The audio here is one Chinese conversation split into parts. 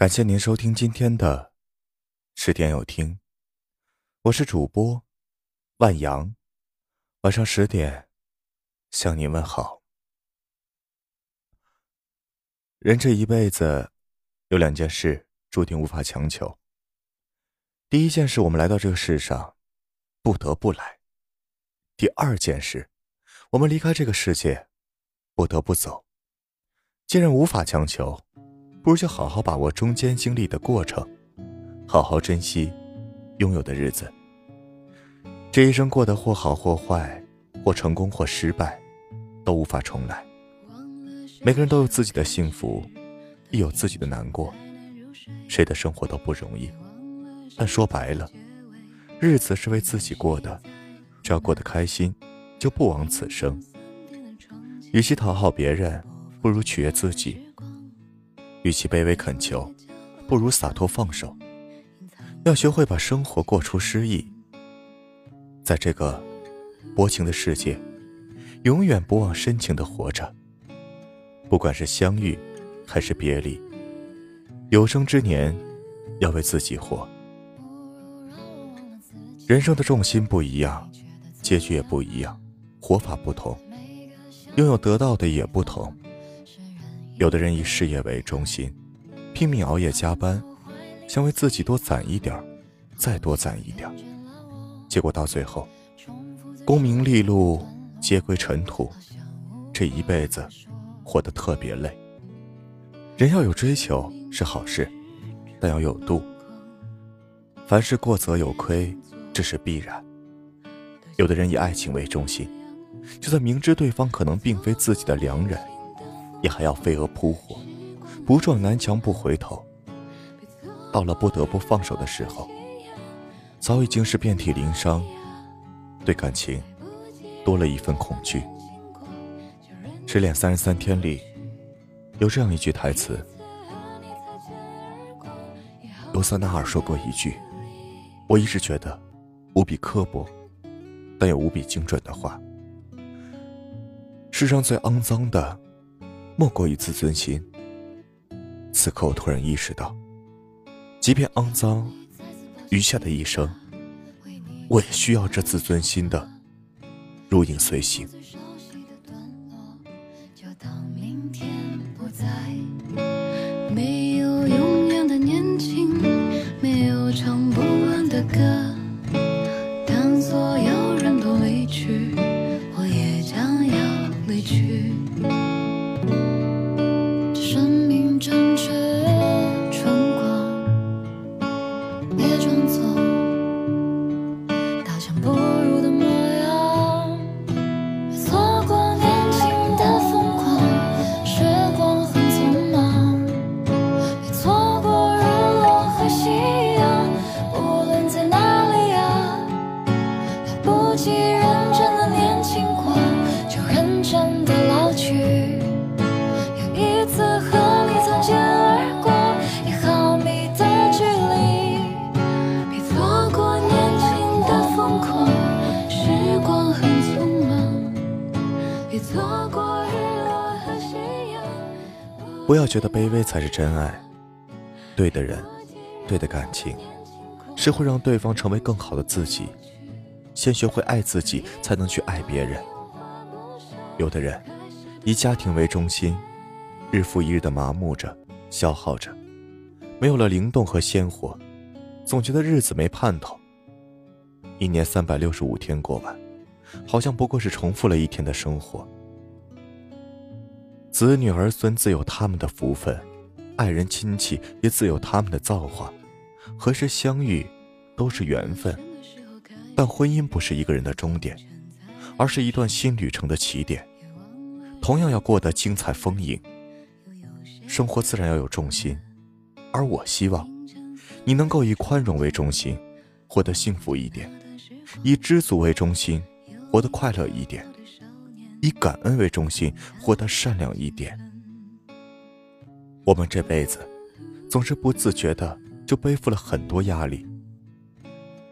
感谢您收听今天的十点有听，我是主播万阳，晚上十点向您问好。人这一辈子有两件事注定无法强求。第一件事，我们来到这个世上不得不来；第二件事，我们离开这个世界不得不走。既然无法强求。不如就好好把握中间经历的过程，好好珍惜拥有的日子。这一生过得或好或坏，或成功或失败，都无法重来。每个人都有自己的幸福，亦有自己的难过。谁的生活都不容易，但说白了，日子是为自己过的，只要过得开心，就不枉此生。与其讨好别人，不如取悦自己。与其卑微恳求，不如洒脱放手。要学会把生活过出诗意。在这个薄情的世界，永远不忘深情的活着。不管是相遇，还是别离，有生之年，要为自己活。人生的重心不一样，结局也不一样，活法不同，拥有得到的也不同。有的人以事业为中心，拼命熬夜加班，想为自己多攒一点再多攒一点结果到最后，功名利禄皆归尘土，这一辈子活得特别累。人要有追求是好事，但要有度。凡事过则有亏，这是必然。有的人以爱情为中心，就算明知对方可能并非自己的良人。也还要飞蛾扑火，不撞南墙不回头。到了不得不放手的时候，早已经是遍体鳞伤，对感情多了一份恐惧。《失恋三十三天》里有这样一句台词：罗瑟纳尔说过一句，我一直觉得无比刻薄，但又无比精准的话：世上最肮脏的。莫过于自尊心。此刻，我突然意识到，即便肮脏，余下的一生，我也需要这自尊心的如影随形。不要觉得卑微才是真爱，对的人，对的感情，是会让对方成为更好的自己。先学会爱自己，才能去爱别人。有的人以家庭为中心，日复一日的麻木着，消耗着，没有了灵动和鲜活，总觉得日子没盼头。一年三百六十五天过完，好像不过是重复了一天的生活。子女儿孙自有他们的福分，爱人亲戚也自有他们的造化，何时相遇，都是缘分。但婚姻不是一个人的终点，而是一段新旅程的起点，同样要过得精彩丰盈。生活自然要有重心，而我希望，你能够以宽容为中心，活得幸福一点；以知足为中心，活得快乐一点。以感恩为中心，活得善良一点。我们这辈子，总是不自觉的就背负了很多压力。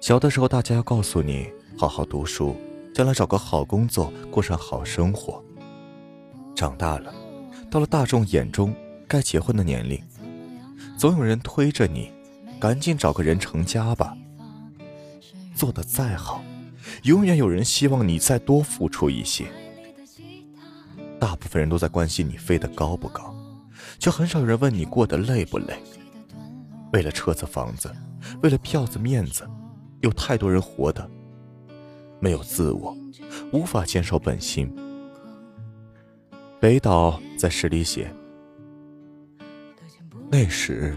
小的时候，大家要告诉你好好读书，将来找个好工作，过上好生活。长大了，到了大众眼中该结婚的年龄，总有人推着你，赶紧找个人成家吧。做的再好，永远有人希望你再多付出一些。大部分人都在关心你飞得高不高，却很少有人问你过得累不累。为了车子房子，为了票子面子，有太多人活的没有自我，无法坚守本心。北岛在诗里写：“那时，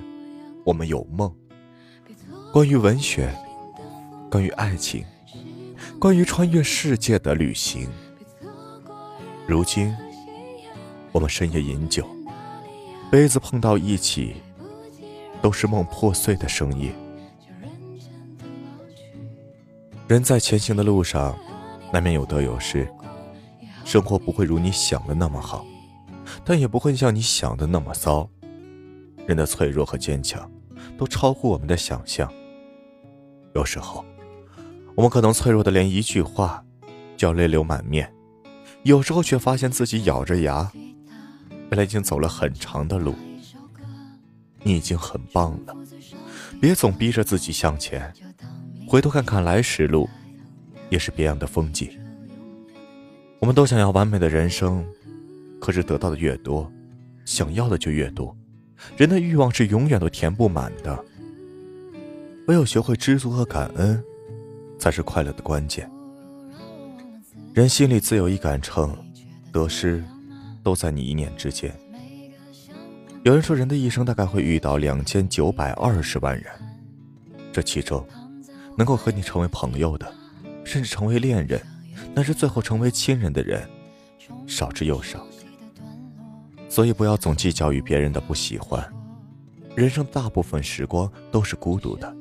我们有梦，关于文学。”关于爱情，关于穿越世界的旅行。如今，我们深夜饮酒，杯子碰到一起，都是梦破碎的声音。人在前行的路上，难免有得有失，生活不会如你想的那么好，但也不会像你想的那么糟。人的脆弱和坚强，都超乎我们的想象。有时候。我们可能脆弱的连一句话，就要泪流满面；有时候却发现自己咬着牙，原来已经走了很长的路。你已经很棒了，别总逼着自己向前，回头看看来时路，也是别样的风景。我们都想要完美的人生，可是得到的越多，想要的就越多。人的欲望是永远都填不满的，唯有学会知足和感恩。才是快乐的关键。人心里自有一杆秤，得失都在你一念之间。有人说，人的一生大概会遇到两千九百二十万人，这其中，能够和你成为朋友的，甚至成为恋人，乃至最后成为亲人的人，少之又少。所以，不要总计较于别人的不喜欢。人生大部分时光都是孤独的。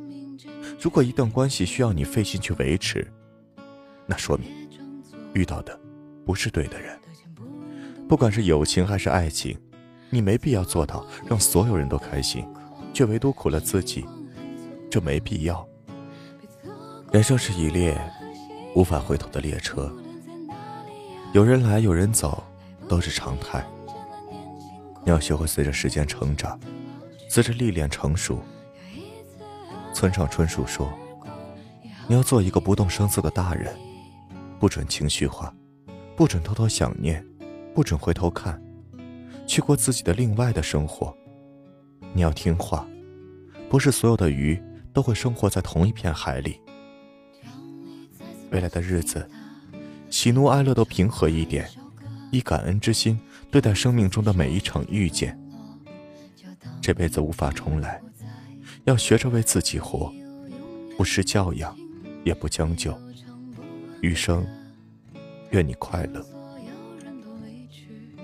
如果一段关系需要你费心去维持，那说明遇到的不是对的人。不管是友情还是爱情，你没必要做到让所有人都开心，却唯独苦了自己，这没必要。人生是一列无法回头的列车，有人来有人走，都是常态。你要学会随着时间成长，随着历练成熟。村上春树说：“你要做一个不动声色的大人，不准情绪化，不准偷偷想念，不准回头看，去过自己的另外的生活。你要听话，不是所有的鱼都会生活在同一片海里。未来的日子，喜怒哀乐都平和一点，以感恩之心对待生命中的每一场遇见。这辈子无法重来。”要学着为自己活，不失教养，也不将就。余生，愿你快乐。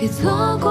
别错过